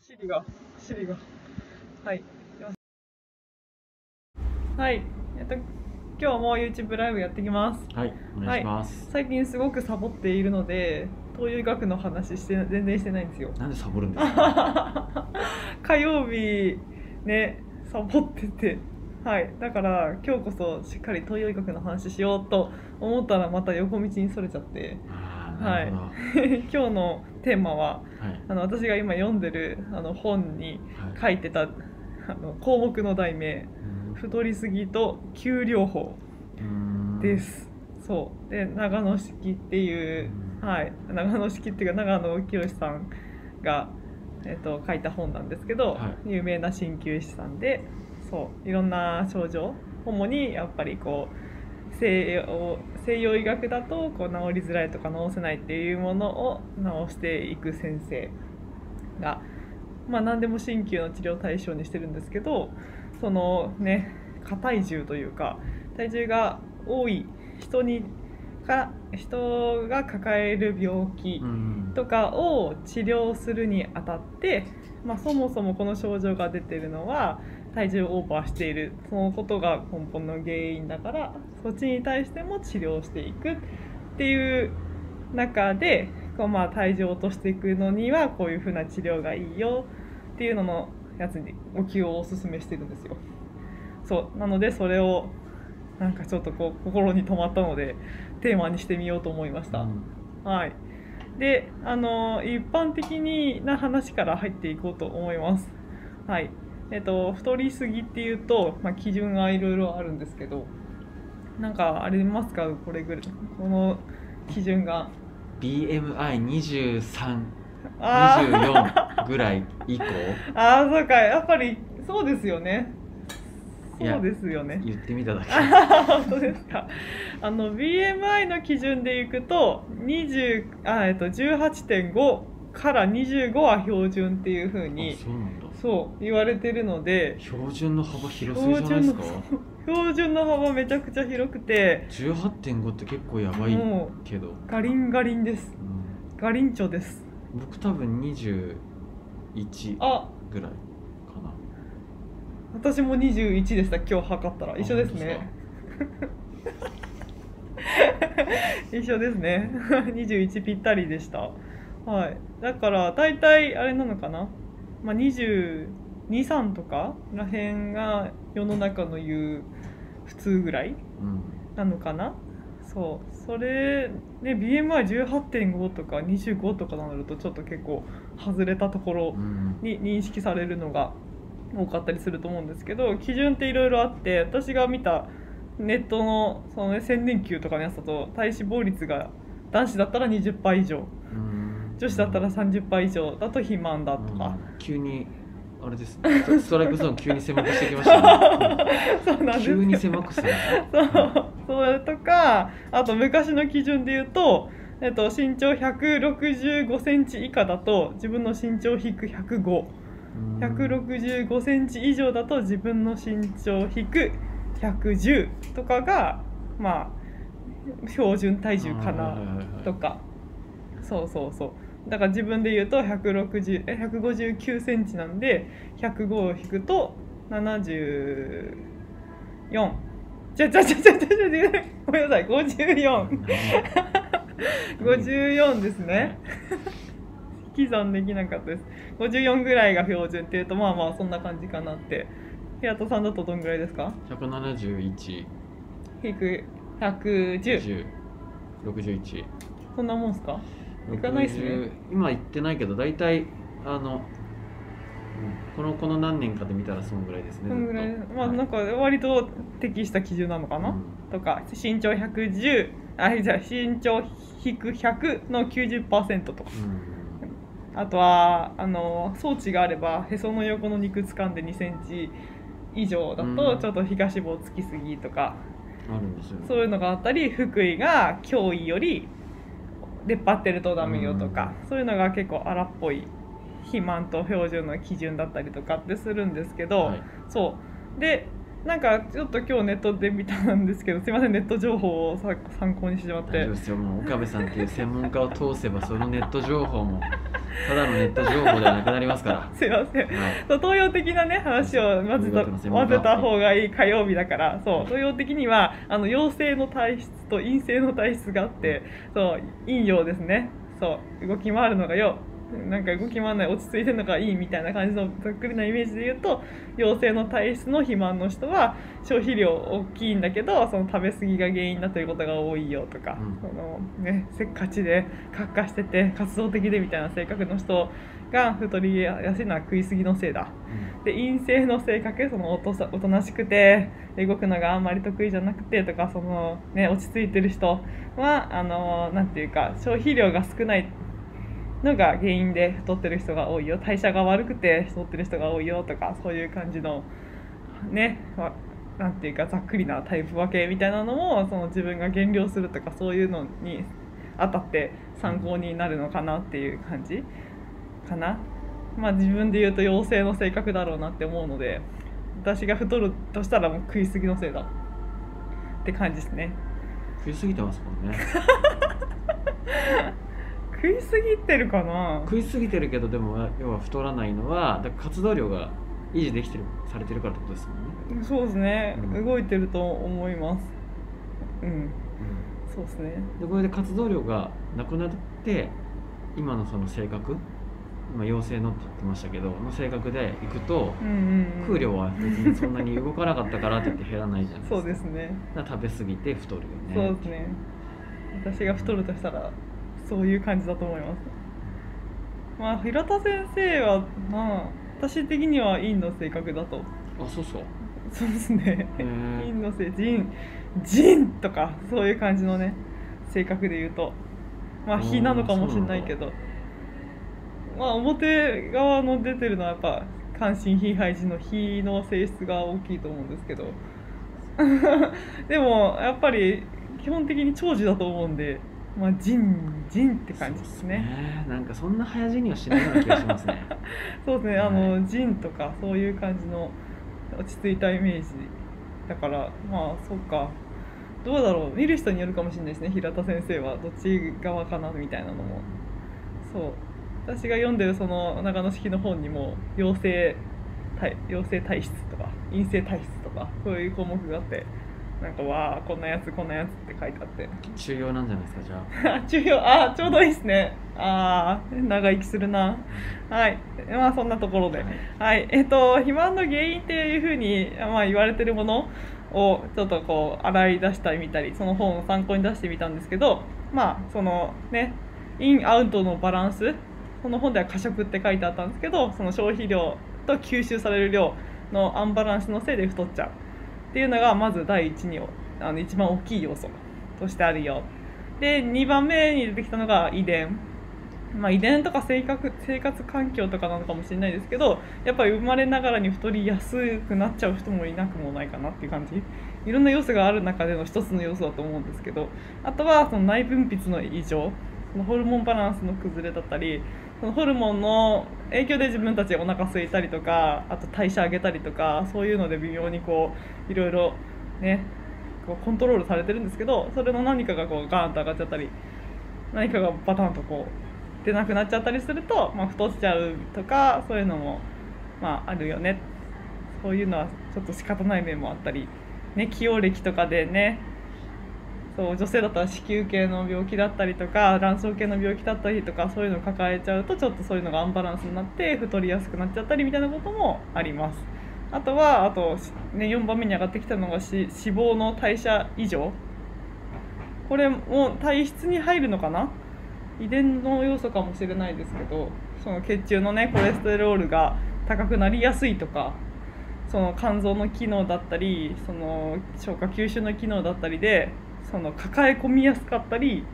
シリが、シリが。はい。はい。えっと、今日も YouTube ライブやってきます。はい、お願いします。最近すごくサボっているので、東洋医学の話して全然してないんですよ。なんでサボるんですか？火曜日ね、サボってて。はい。だから今日こそしっかり東洋医学の話しようと思ったらまた横道にそれちゃって。ああ、なるほど。今日のテーマは、はい。あの私が今読んでるあの本にはい。書いてたあの項目の題名「太りすぎと給療法うんで。す。そうで長野式っていう、うんはい、長野式っていうか長野清さんが、えっと書いた本なんですけど、は有名な鍼灸師さんでそういろんな症状主にやっぱりこう西洋西洋医学だとこう治りづらいとか治せないっていうものを治していく先生が、まあ、何でも鍼灸の治療対象にしてるんですけどそのね過体重というか体重が多い人にか人が抱える病気うん。とかを治療するにあたって、まあ、そもそもこの症状が出てるのは体重をオーバーしているそのことが根本の原因だからそっちに対しても治療していくっていう中でこうまあ体重を落としていくのにはこういうふうな治療がいいよっていうののやつにお灸をおすすめしてるんですよ。そうなのでそれをなんかちょっとこう心に留まったのでテーマにしてみようと思いました。うんはい。で、あの一般的にな話から入っていこうと思います。はい。えっと太りすぎっていうと、まあ、基準がいろいろあるんですけど、なんかありますか？これぐらいこの基準が。BMI 二十三、あ二十ー四ぐらい以降？あー、そうか。やっぱりそうですよね。そうですよね。言ってみただけ。本当ですか。あの BMI の基準でいくと20あえっと18.5から25は標準っていう風あにそう言われてるので標準の幅広すぎじゃないですか？標準の 幅めちゃくちゃ広くて十八点五って結構やばいもけど。うガリンガリンです。うん。ガリンチョです。僕多分二十一あ。ぐらいかな。私も21でした。今日測ったら。一緒ですね。一緒ですね。21 ぴったりでした。はい。だから大体あれなのかな、まあ、223とからへんが世の中の言う普通ぐらいうん。なのかな？そうそれね BMI18.5 とか25とかなるとちょっと結構外れたところうん。に認識されるのが多かったりすると思うんですけど基準っていろいろあって私が見たネットのその、ね、千年級とかのやつだと体脂肪率が男子だったら20%以上うん女子だったら30%以上だと肥満だとか、うん。急にあれですね。ストライクゾーン急に狭くしてきましたね。そうなんですよ。急に狭くする。そう。それとかあと昔の基準で言うと、えっと、身長165センチ以下だと自分の身長引く105。165センチ以上だと自分の身長引く110とかがまあ標準体重かなとかそうそうそう。だから自分で言うと160え159センチなんで105を引くと74じゃじゃじゃじゃじゃじゃごめんなさい。54 54ですね。引き算できなかったです。54ぐらいが標準っていうとまあまあそんな感じかなって。平田さんだとどんぐらいですか？171引く。110 10 61そんなもんすか？いかないっすね。60今言ってないけど大体あのうんこのこの何年かで見たらそのぐらいですねそんぐらい。まあはい。なんか割と適した基準なのかな、うん。とか身長110あじゃあ身長引く100の90%とか。うん。あとはあの装置があればへその横の肉掴んで2センチ以上だうん。とちょっと皮下脂肪つきすぎとか、あるんですよそういうのがあったり腹囲が胸囲より出っ張ってるとダメよとか、そういうのが結構荒っぽい肥満と標準の基準だったりとかってするんですけど、はい。そう。でなんかちょっと今日ネットで見たんですけど すいませんネット情報をさ参考にしてしまって。大丈夫ですよ。もう岡部さんっていう専門家を通せばそのネット情報もただのネット情報ではなくなりますから。すいません。はい。そう東洋的なね話を混ぜた混ぜた方がいい火曜日だから。そう東洋的にはあの陽性の体質と陰性の体質があってそう陰陽ですね。そう動き回るのがよなんか動き回らない落ち着いてるのがいいみたいな感じのざっくりなイメージで言うと陽性の体質の肥満の人は消費量大きいんだけどその食べ過ぎが原因だということが多いよとか、うん。そのね、せっかちで活化してて活動的でみたいな性格の人が太りやすいのは食い過ぎのせいだ。で陰性の性格そのおとさおとなしくて動くのがあんまり得意じゃなくてとかその、ね、落ち着いてる人はあのなんていうか消費量が少ないのが原因で太ってる人が多いよ。代謝が悪くて太ってる人が多いよとかそういう感じのねわなんていうかざっくりなタイプ分けみたいなのもその自分が減量するとかそういうのにあたって参考になるのかなっていう感じかな。まあ自分で言うと陽性の性格だろうなって思うので私が太るとしたらもう食い過ぎのせいだ。って感じですね。食いすぎてますもんね 食い過ぎてるかな？食いすぎてるけどでも要は太らないのはだから活動量が維持できてるされてるからってことですもんね、そうですね、うん。動いてると思います。うん。そうですね。でこれで活動量がなくなって今のその性格今陽性のって言ってましたけどの性格でいくとうんうん、うん、食う量は別にそんなに動かなかったからって言って減らないじゃないですか。そうですね。食べ過ぎて太るよね。そうですね。私が太るとしたらそういう感じだと思います。まあ平田先生はまあ私的には陰の性格だと。あそうそう。そうですね。陰の性腎腎とかそういう感じのね性格で言うと。まああー火なのかもしれないけど。まあ表側の出てるのはやっぱ関心非配置の火の性質が大きいと思うんですけど。でもやっぱり基本的に長寿だと思うんでまあ腎腎って感じですね。そうっすなんかそんな早死にはしないような気がしますね。そうですね、あはのジンとかそういう感じの落ち着いたイメージだからまあそうか。どうだろう。見る人によるかもしれないですね。平田先生はどっち側かなみたいなのも。そう。私が読んでるその長野式の本にも陽性体陽性体質とか陰性体質とかそういう項目があってなんかわあこんなやつこんなやつって書いてあって。中庸なんじゃないですかじゃあ。中庸あちょうどいいですね。ああ長生きするな。はい。まあそんなところで。はい。えっと肥満の原因っていうふうに、まあ、言われてるものをちょっとこう洗い出したり見たりその本を参考に出してみたんですけどまあそのねインアウトのバランスこの本では過食って書いてあったんですけどその消費量と吸収される量のアンバランスのせいで太っちゃうっていうのがまず第一にあの一番大きい要素としてあるよ。で2番目に出てきたのが遺伝。まあ、遺伝とか生活生活環境とかなのかもしれないですけどやっぱり生まれながらに太りやすくなっちゃう人もいなくもないかなっていう感じ。いろんな要素がある中での一つの要素だと思うんですけど。あとはその内分泌の異常。そのホルモンバランスの崩れだったりホルモンの影響で自分たちお腹空いたりとかあと代謝上げたりとかそういうので微妙にこういろいろねこうコントロールされてるんですけどそれの何かがこうガーンと上がっちゃったり何かがバタンとこう出なくなっちゃったりすると、まあ、太っちゃうとかそういうのも、まあ、あるよね。そういうのはちょっと仕方ない面もあったり、ね、起用歴とかでねそう女性だったら子宮系の病気だったりとか卵巣系の病気だったりとかそういうのを抱えちゃうとちょっとそういうのがアンバランスになって太りやすくなっちゃったりみたいなこともあります。あとはあと、ね、4番目に上がってきたのが脂肪の代謝異常これも体質に入るのかな？遺伝の要素かもしれないですけどその血中のねコレステロールが高くなりやすいとかその肝臓の機能だったりその消化吸収の機能だったりでその抱え込みやすかったり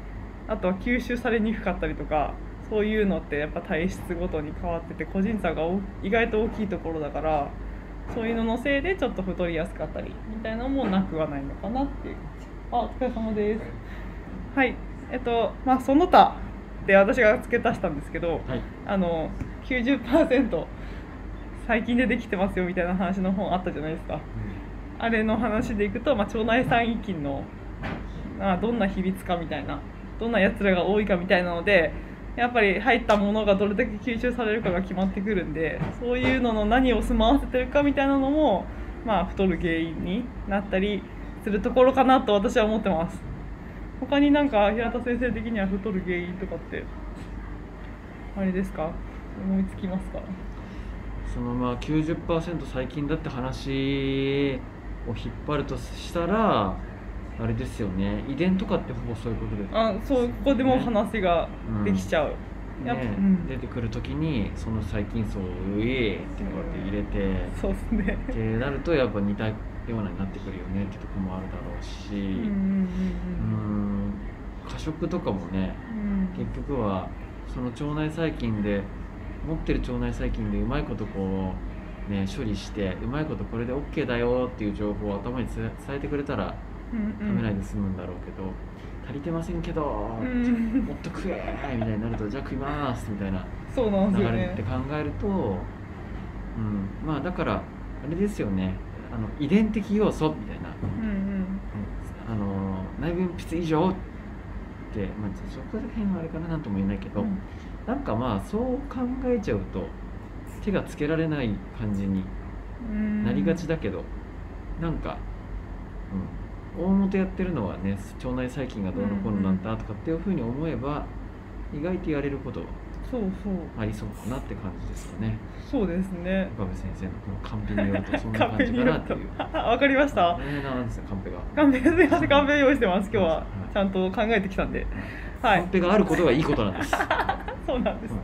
あとは吸収されにくかったりとかそういうのってやっぱ体質ごとに変わってて個人差がお意外と大きいところだからそういうののせいでちょっと太りやすかったりみたいなのもなくはないのかなっていう。あお疲れ様です。はい。えっとまあその他で私が付け足したんですけどはい。あの90%最近でできてますよみたいな話の本あったじゃないですか。あれの話でいくと、まあ、腸内細菌の、まあ、どんな比率かみたいなどんなやつらが多いかみたいなのでやっぱり入ったものがどれだけ吸収されるかが決まってくるんでそういうのの何を住まわせてるかみたいなのもまあ太る原因になったりするところかなと私は思ってます。他になんか平田先生的には太る原因とかってあれですか？思いつきますか？そのまあ90%最近だって話を引っ張るとしたらあれですよね。遺伝とかってほぼそういうことであそうここでも話ができちゃう、やっぱねうん。出てくる時にその細菌層をうえってこうやって入れてそうですね。ってなるとやっぱ似たようなになってくるよねってとこもあるだろうし。うんうんうんうん。過食とかもねうん。結局はその腸内細菌で持ってる腸内細菌でうまいことこうね処理してうまいことこれで OK だよっていう情報を頭に伝えてくれたらうん食べないで済むんだろうけど、足りてませんけど、うん。もっと食えみたいになるとじゃあ食いますみたいな流れって考えると、うん、まあだからあれですよね。あの遺伝的要素みたいな、うん。うん。あの内分泌異常って、まあ、そこら辺はあれかななんとも言えないけど、うん。なんかまあそう考えちゃうと手がつけられない感じにうん。なりがちだけど、なんか、うん、大元やってるのはね腸内細菌がどうのこうのなんだとかっていうふうに思えば意外とやれることはそうそう。ありそうかなって感じですかね。そうですね。岡部先生のこのカンペによるとそんな感じかなっていう。あわかりました。ねなんですよカンペが。カンペすいませんカンペ用意してます今日は。はい。ちゃんと考えてきたんで。はい。カンペがあることがいいこと なんです。そうなんです。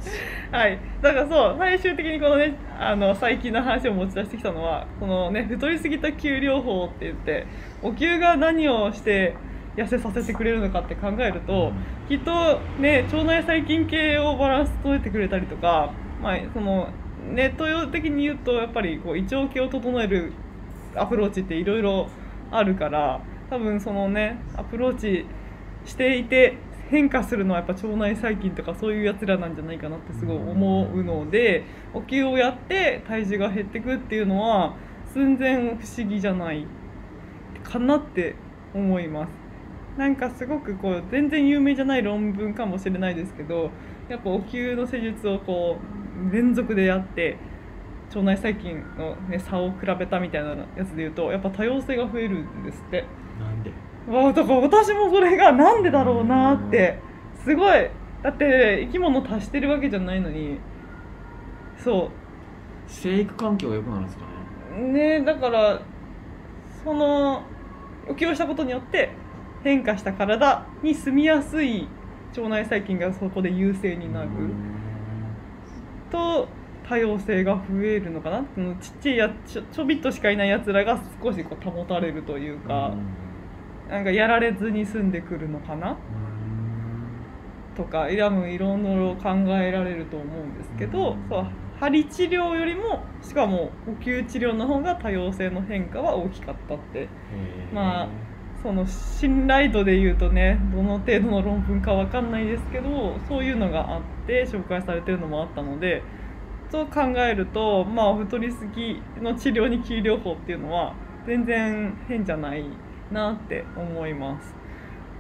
はい、だからそう最終的にこのねあの最近の話を持ち出してきたのはこのね太りすぎた給療法って言ってお灸が何をして痩せさせてくれるのかって考えると、きっとね腸内細菌系をバランス取れてくれたりとか、まあ、そのネット的に言うとやっぱりこう胃腸系を整えるアプローチっていろいろあるから多分そのねアプローチしていて変化するのはやっぱ腸内細菌とかそういうやつらなんじゃないかなってすごい思うのでお灸をやって体重が減ってくっていうのは寸前不思議じゃないかなって思います。なんかすごくこう全然有名じゃない論文かもしれないですけどやっぱお灸の施術をこう連続でやって腸内細菌の、ね、差を比べたみたいなやつでいうとやっぱ多様性が増えるんですって。なんで？わあだから私もそれがなんでだろうなってすごいだって生き物足してるわけじゃないのにそ生育環境が良くなるんですかね。うねだからそのお灸をしたことによって変化した体に住みやすい腸内細菌がそこで優勢になる。と多様性が増えるのかな。そのちっちゃいやちょちょびっとしかいないやつらが少しこう保たれるというか、なんかやられずに済んでくるのかな。とかいやもういろいろ考えられると思うんですけど、うん。そう針治療よりもしかも呼吸治療の方が多様性の変化は大きかったってまあその信頼度で言うとねどの程度の論文かわかんないですけどそういうのがあって紹介されてるのもあったのでそう考えるとまあ太りすぎの治療に給療法っていうのは全然変じゃないなって思います。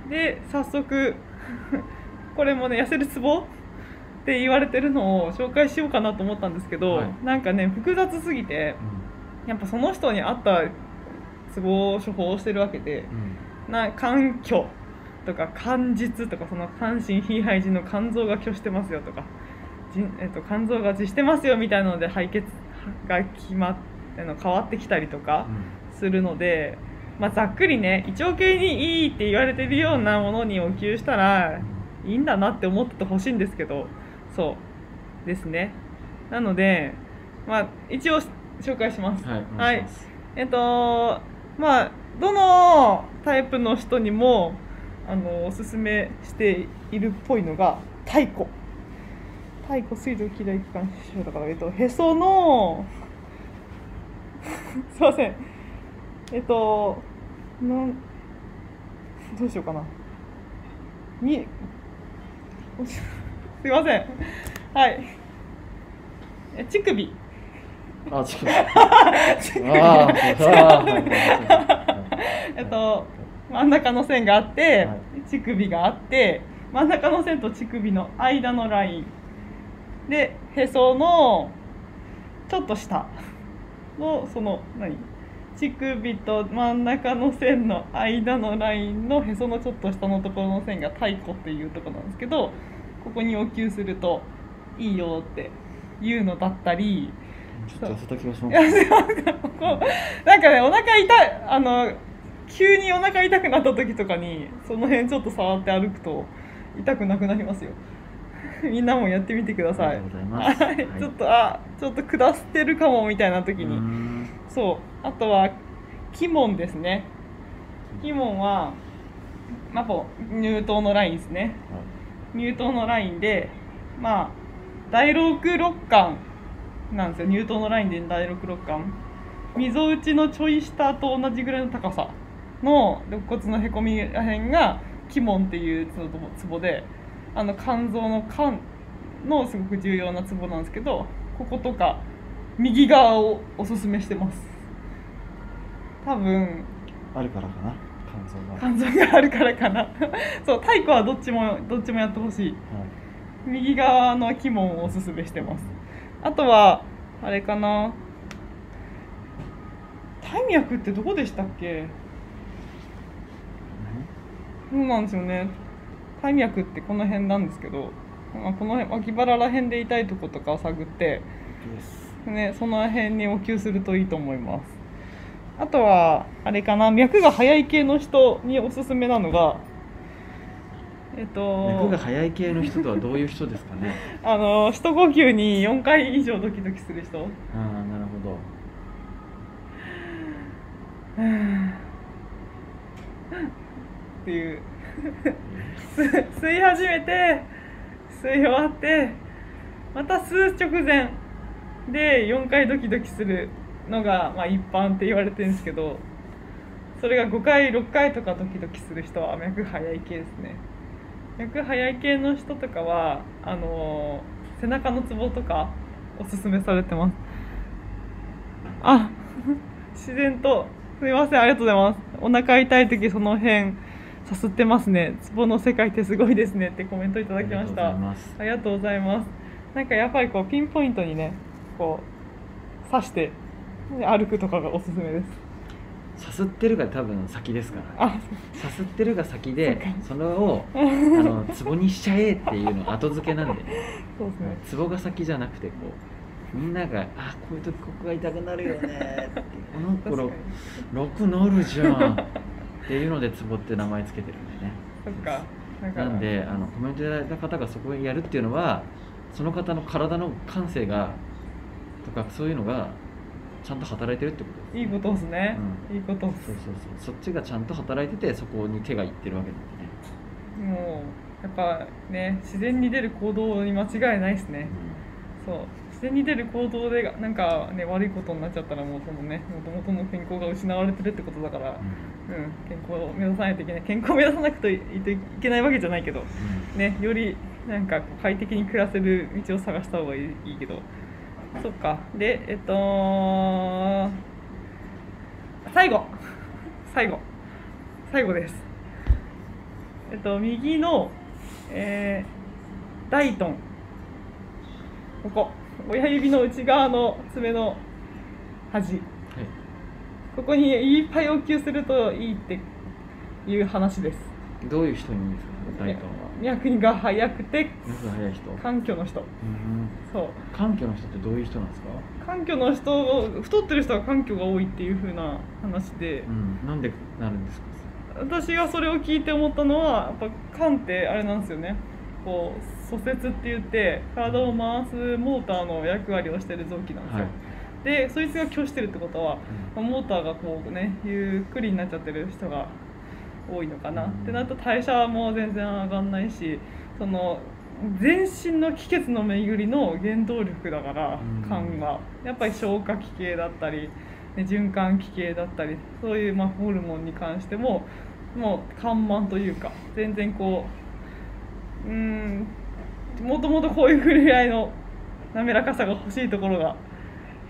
で早速 これもね痩せるツボって言われてるのを紹介しようかなと思ったんですけど、はい。なんかね複雑すぎてやっぱその人に合ったツボを処方してるわけでな肝虚とか肝実とかその肝心非肺腎の肝臓が虚してますよとか、えっと、肝臓が痔してますよみたいなので敗血が決まっあの変わってきたりとかするので、まあ、ざっくりね胃腸系にいいって言われてるようなものにお給したらいいんだなって思っててほしいんですけどそうですね。なのでまあ一応紹介します。はいお願いえっとまあどのタイプの人にもあのおすすめしているっぽいのが太古太古水道機内機関支症だからえっとへその すいません。えっとなんどうしようかな。にすいません。はい。え乳首。あ、ちょっと。ああ、そうああ、はいはいはい。えっと真ん中の線があって、は乳首があって真ん中の線と乳首の間のライン。でへそのちょっと下のその何？乳首と真ん中の線の間のラインのへそのちょっと下のところの線が太鼓っていうところなんですけどここにお灸するといいよっていうのだったりちょっと痩せた気がします。なんかねお腹痛いあの急にお腹痛くなった時とかにその辺ちょっと触って歩くと痛くなくなりますよ。みんなもやってみてください。ちょっとあちょっと下してるかもみたいな時に。ん。そう。あとは鬼門ですね。鬼門。はまあこう乳頭のラインですね乳頭のラインでまあ第六六巻なんですよ。乳頭のラインで第六六巻。みぞおちのちょい下と同じぐらいの高さの肋骨のへこみらへんが鬼門っていうツボツボであの肝臓の肝のすごく重要なツボなんですけどこことか右側をおすすめしてます。多分あるからかな。肝臓が。あるからかな。そう太鼓はどっちもどっちもやってほしい。はい。右側の鬼門をおすすめしてます。あとはあれかな。大脈ってどこでしたっけ？そうなんですよね。大脈ってこの辺なんですけど、まあ、この辺脇腹ら辺で痛いとことかを探って、ね、その辺にお灸するといいと思いますあとはあれかな脈が速い系の人におすすめなのがえっと脈が速い系の人とはどういう人ですかね？あの一呼吸に4回以上ドキドキする人。ああなるほど。っていう。吸 吸い始めて吸い終わってまた吸う直前で4回ドキドキするのが、まあ、一般って言われてるんですけどそれが5回6回とかドキドキする人は脈早い系ですね。脈早い系の人とかはあのー背中のツボとかおすすめされてます。あ 自然とすみませんありがとうございます。お腹痛い時その辺さすってますね。ツボの世界ってすごいですね。ってコメントいただきました。ありがとうございます。なんかやっぱりこうピンポイントにねこう刺してで歩くとかがおすすめです。さすってるが多分先ですから。あさすってるが先でそそれをあのツボにしちゃえっていうの後付けなんでね。そうですね。ツボが先じゃなくてこうみんなが「あこういう時ここが痛くなるよね」ってこの頃に。6なるじゃんっていうのでツボって名前つけてるんでね。そっか。なんであのコメントいただいた方がそこをやるっていうのはその方の体の感性がとかそういうのがちゃんと働いてるってことですいいことですね、いいことそうそうそう。そっちがちゃんと働いててそこに手がいってるわけなんでね、もうやっぱね自然に出る行動に間違いないですね。そう。自然に出る行動でなんかね悪いことになっちゃったらもうそのねもともとの健康が失われてるってことだから、うん。うん、健康を目指さないといけない。健康を目指さなくていけないわけじゃないけどねよりなんか快適に暮らせる道を探した方がいいけどそっか。でえっと最後。最後。最後です。えっと右のえー、大トン。ここ。親指の内側の爪の端。はい。ここにいっぱいお灸するといいっていう話です。どういう人にいいんですか？大東は脈が速くて脈が速い人。環境の人。うん。そう。環境の人ってどういう人なんですか？環境の人太ってる人は環境が多いっていう風な話で。うん。なんでなるんですか？私がそれを聞いて思ったのはやっぱ肝ってあれなんですよね。こう蘇節って言って体を回すモーターの役割をしてる臓器なんですよ、はい。でそいつが拒してるってことはまあモーターがこうねゆっくりになっちゃってる人が多いのかな、うんってなると代謝も全然上がんないしその全身の気血の巡りの原動力だからうん。肝が。やっぱり消化器系だったり、ね、循環器系だったりそういうまあホルモンに関してももう緩慢というか全然こううーんもともとこういうぐらいの滑らかさが欲しいところが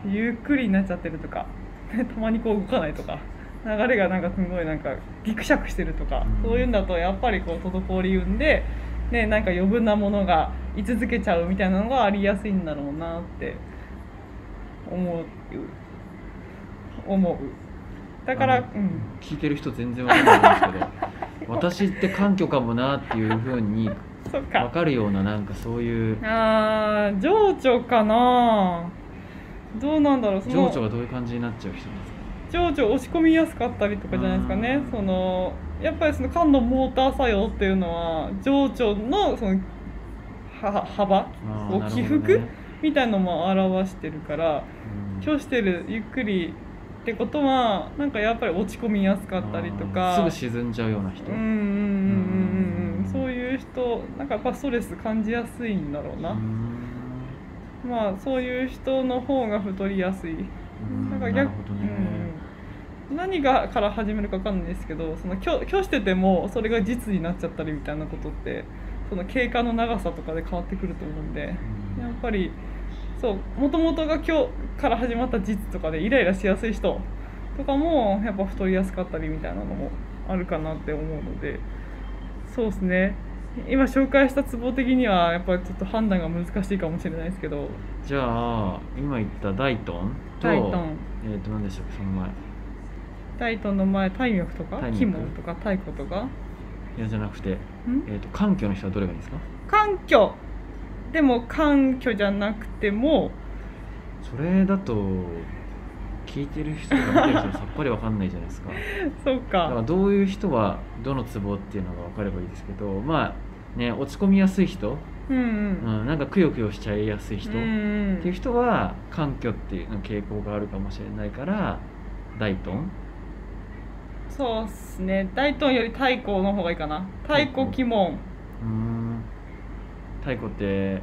ゆっくりになっちゃってるとか たまにこう動かないとか流れがなんかすごいなんかギクシャクしてるとか、うん。そういうんだとやっぱりこう滞り運でねなんか余分なものが居続けちゃうみたいなのがありやすいんだろうなって思う思うだからうん。聞いてる人全然わかんないんですけど 私って環境かもなっていうふうに分か。かるようななんかそういうあー情緒かな。どうなんだろう情緒がどういう感じになっちゃう人ですか？情緒押し込みやすかったりとかじゃないですかね。うん。そのやっぱりその肝のモーター作用っていうのは情緒のそのは幅を起伏みたいのも表してるからうん。今日してるゆっくりってことはなんかやっぱり落ち込みやすかったりとあかーすぐ沈んじゃうような人、うん。うんうんうんうんうん。そういう人なんかやっぱストレス感じやすいんだろうな、うん。まあそういう人の方が太りやすい。うん。なんか逆なるほどね、うん、何がから始めるか分かんないですけどその今日今日しててもそれが実になっちゃったりみたいなことってその経過の長さとかで変わってくると思うんでうん。やっぱりそうもともとが今日から始まった実とかでイライラしやすい人とかもやっぱ太りやすかったりみたいなのもあるかなって思うのでそうですね。今紹介したツボ的にはやっぱりちょっと判断が難しいかもしれないですけど。じゃあ今言った大トンと大トン。えっ、と何でしたっけその前タイトンの前タイミョクとか？タイミョクキモンとか？タイコとか？いやじゃなくて、ん？えー、と環境の人はどれがいいですか？環境。でも環境じゃなくてもそれだと聞いてる人とか見てる人はさっぱりわかんないじゃないですか。そうだからかどういう人はどのツボっていうのが分かればいいですけどまあね落ち込みやすい人、うんううんん、なんかくよくよしちゃいやすい人、っていう人は環境っていうの傾向があるかもしれないから大トンそうっすね。大トンより太鼓の方がいいかな。太鼓鬼門。うーん。太鼓って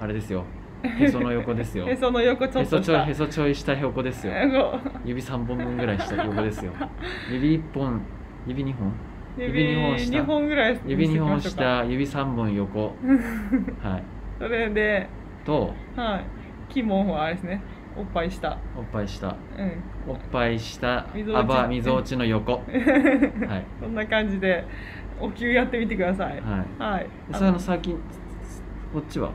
あれですよ。へその横ですよ。へその横ちょへそちょいっとしたへそちょい下横ですよ。こ指3本分ぐらい下横ですよ。指1本指2本？う指二本下。2本ぐらい指2本下指3本横。はい。それでとはい。鬼門はあれですねおっぱい下おっぱい下うん。おっぱい下みぞおち。あばみぞおちの横。はい。そんな感じでお灸やってみてください。はい。はい。それあの最近こっちは？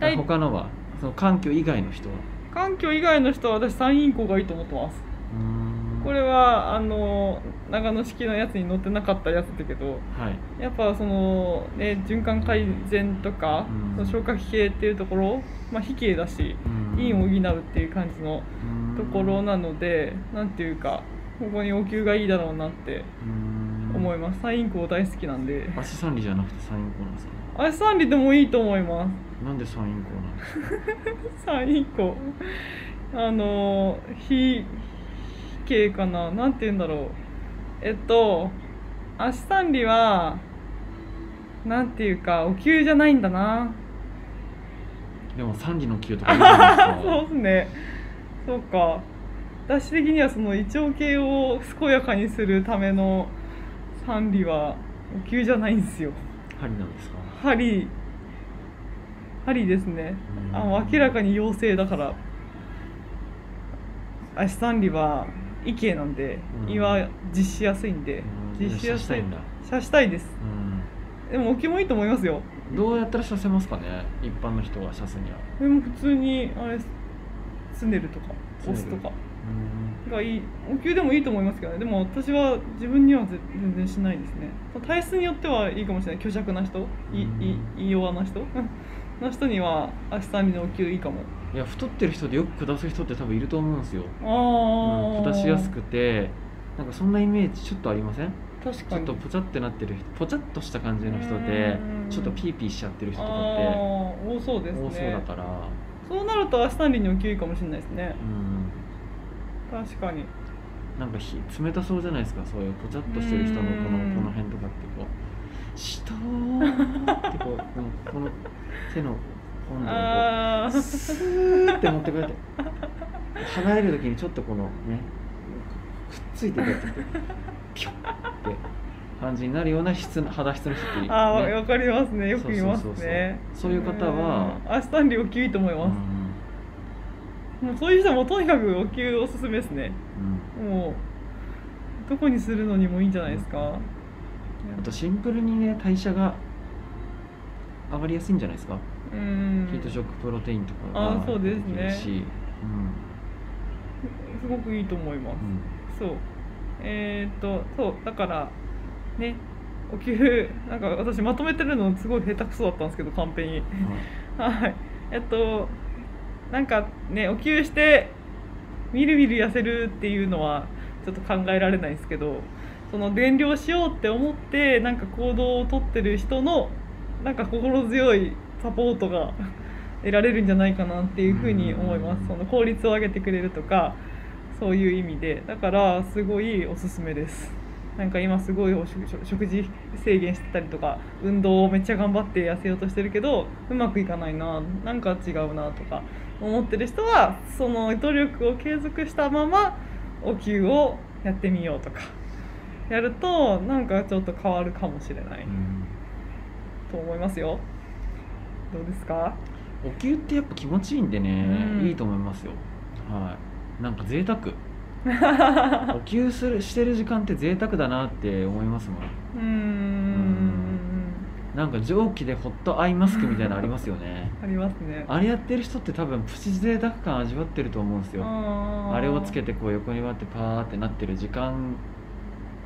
はい。他のは？その環境以外の人は？環境以外の人は私三陰交がいいと思ってます。うーん。これはあの長野式のやつに載ってなかったやつだけどはい。やっぱそのね循環改善とか、うん。消化器系っていうところまあ比系だしうん。陰を補うっていう感じのうん。ところなのでなんていうかここにお灸がいいだろうなってうん。思います。三陰交大好きなんで。足三里じゃなくて三陰交なんですか？足三里でもいいと思います。なんで三陰交なんですか？三陰交あの非系かな？なんて言うんだろうえっと足三里はなんていうかお灸じゃないんだな。でも三里の灸とか そうですね。そうか。私的にはその胃腸系を健やかにするための三里はお灸じゃないんですよ。針なんですか？針。針ですね。うん。あの明らかに陽性だから。足三里は異形なんでうん。胃は実施やすいんでうん。実施やすい。刺したいんだ。刺したいです。うん。でもお灸もいいと思いますよ。どうやったら刺せますかね？一般の人が刺すには。でも普通にあれスネルとか押すとか。うん。がいい。お灸でもいいと思いますけどね。でも私は自分にはぜ全然しないですね。体質によってはいいかもしれない。虚弱な人。いい弱な人の人には足三里のお灸いいかも。いや太ってる人でよく下す人って多分いると思うんですよ、あうん、あ、下しやすくてなんかそんなイメージちょっとありません？確かに。ちょっとポチャってなってる人ポチャっとした感じの人でうん。ちょっとピーピーしちゃってる人とかあってー多そうですね。多そうだから、そうなると足三里にお灸いいかもしれないですね。うん、確かに。なんかひ冷たそうじゃないですか？そういうポチャっとしてる人のこのうん。この辺とかってこう。しとーってこう このこの手の温度をこあうスーって持ってくれて離れる時にちょっとこのねくっついてくやつってピュッって感じになるような質の肌質の人っている、ね、あーわかりますね。よく言いますね。そういう方はうん。足三里お灸いいと思います、もうそういう人はもうとにかくお灸おすすめですね。うん。うんもうどこにするのにもいいんじゃないですか。あとシンプルにね代謝が上がりやすいんじゃないですか、うん。ヒートショックプロテインとかあそうですね。いいし、すごくいいと思います。うん。うんそう。えーっとそう。だからね。お給なんか私まとめてるのすごい下手くそだったんですけどカンペに。はい。えっとなんかねお給してみるみる痩せるっていうのはちょっと考えられないですけどその減量しようって思ってなんか行動をとってる人のなんか心強いサポートが 得られるんじゃないかなっていうふうに思います。うん。その効率を上げてくれるとかそういう意味で。だからすごいおすすめです。なんか今すごいお食事制限してたりとか運動をめっちゃ頑張って痩せようとしてるけどうまくいかないななんか違うなとか思ってる人はその努力を継続したままお給をやってみようとか。やるとなんかちょっと変わるかもしれない。うんと思いますよ。どうですか？お灸ってやっぱ気持ちいいんでね、うん。いいと思いますよ。はい。なんか贅沢。お灸するしてる時間って贅沢だなって思いますもん。うーん。なんか蒸気でホットアイマスクみたいなのありますよね。ありますね。あれやってる人って多分プチ贅沢感味わってると思うんですよ。あー。あれをつけてこう横に割ってパーってなってる時間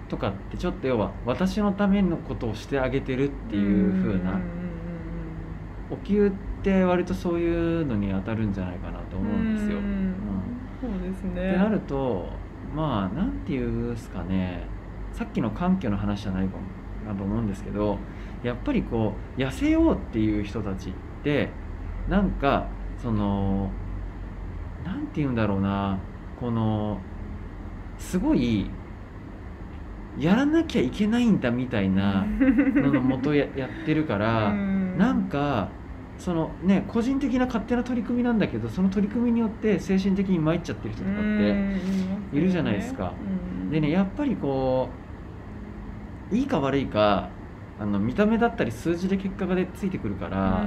とかってちょっと要は私のためのことをしてあげてるっていう風なお灸って割とそういうのに当たるんじゃないかなと思うんですよ。そうですっね。てなるとまあなんていうんですかね。さっきの環境の話じゃないかもなと思うんですけどやっぱりこう痩せようっていう人たちってなんかそのなんて言うんだろうな。このすごいやらなきゃいけないんだみたいなののもとややってるから。なんかそのね個人的な勝手な取り組みなんだけどその取り組みによって精神的に参っちゃってる人とかっているじゃないですか。でねやっぱりこういいか悪いかあの見た目だったり数字で結果がでついてくるから、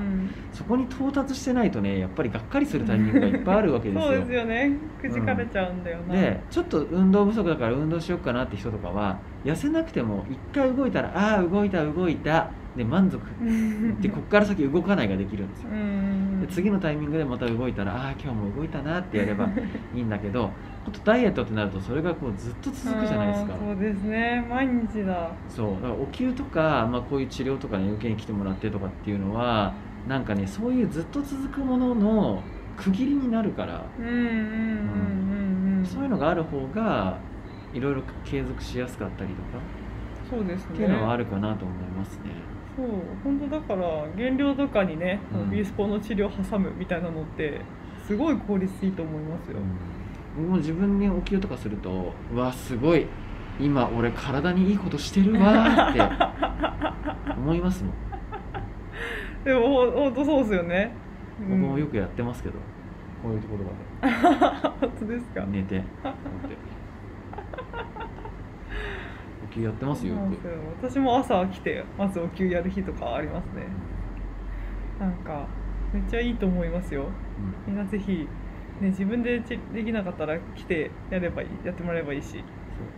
そこに到達してないとねやっぱりがっかりするタイミングがいっぱいあるわけですよ。そうですよね。くじかれちゃうんだよな、でちょっと運動不足だから運動しようかなって人とかは痩せなくても一回動いたらああ動いた動いたで満足。でこっから先動かないができるんですよ。うん。で次のタイミングでまた動いたらああ今日も動いたなってやればいいんだけどほんとダイエットってなるとそれがこうずっと続くじゃないですか。そうですね。毎日だ。そう。だからお灸とか、まあ、こういう治療とかね受けに来てもらってとかっていうのはなんかねそういうずっと続くものの区切りになるから。うんうんうんうんうんそういうのがある方がいろいろ継続しやすかったりとか。そうですね。っていうのはあるかなと思いますね。そう。本当だから減量とかにね、うん。ビースポの治療挟むみたいなのってすごい効率いいと思いますよ、僕も自分にお灸とかするとうわすごい今俺体にいいことしてるわーって思いますもん。でもほ本当そうですよね、僕もよくやってますけど。こういうところま 本当ですか？で寝てお灸やってますよよく。私も朝来てまずお灸やる日とかありますね。なんかめっちゃいいと思いますよ。みんなぜひ、ね、自分でちできなかったら来てやればいいやってもらえばいいし。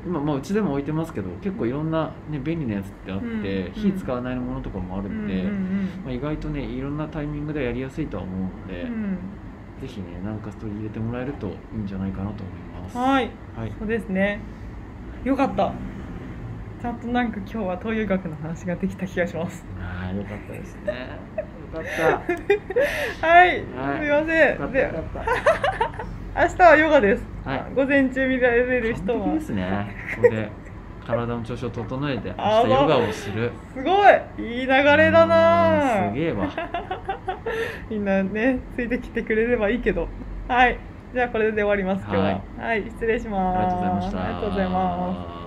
今まあうちでも置いてますけど結構いろんな、ね、便利なやつってあって、うん火使わないものとかもあるんで、うんうんまあ、意外とねいろんなタイミングでやりやすいとは思うので、うんうん。ぜひねなんか取り入れてもらえるといいんじゃないかなと思います。はい。はい。そうですね。よかった。ちゃんとなんか今日は東洋医学の話ができた気がします。ああよかったですね。よかった。はい、はい。すみません。で明日はヨガです、はい。午前中見られる人完璧はですね。ここで体の調子を整えてあ明日ヨガをする。すごい。いい流れだな。うんすげえわ。みんなねついてきてくれればいいけど。はい。じゃあこれで終わります今日は。はい。はい、失礼します。ありがとうございました。ありがとうございます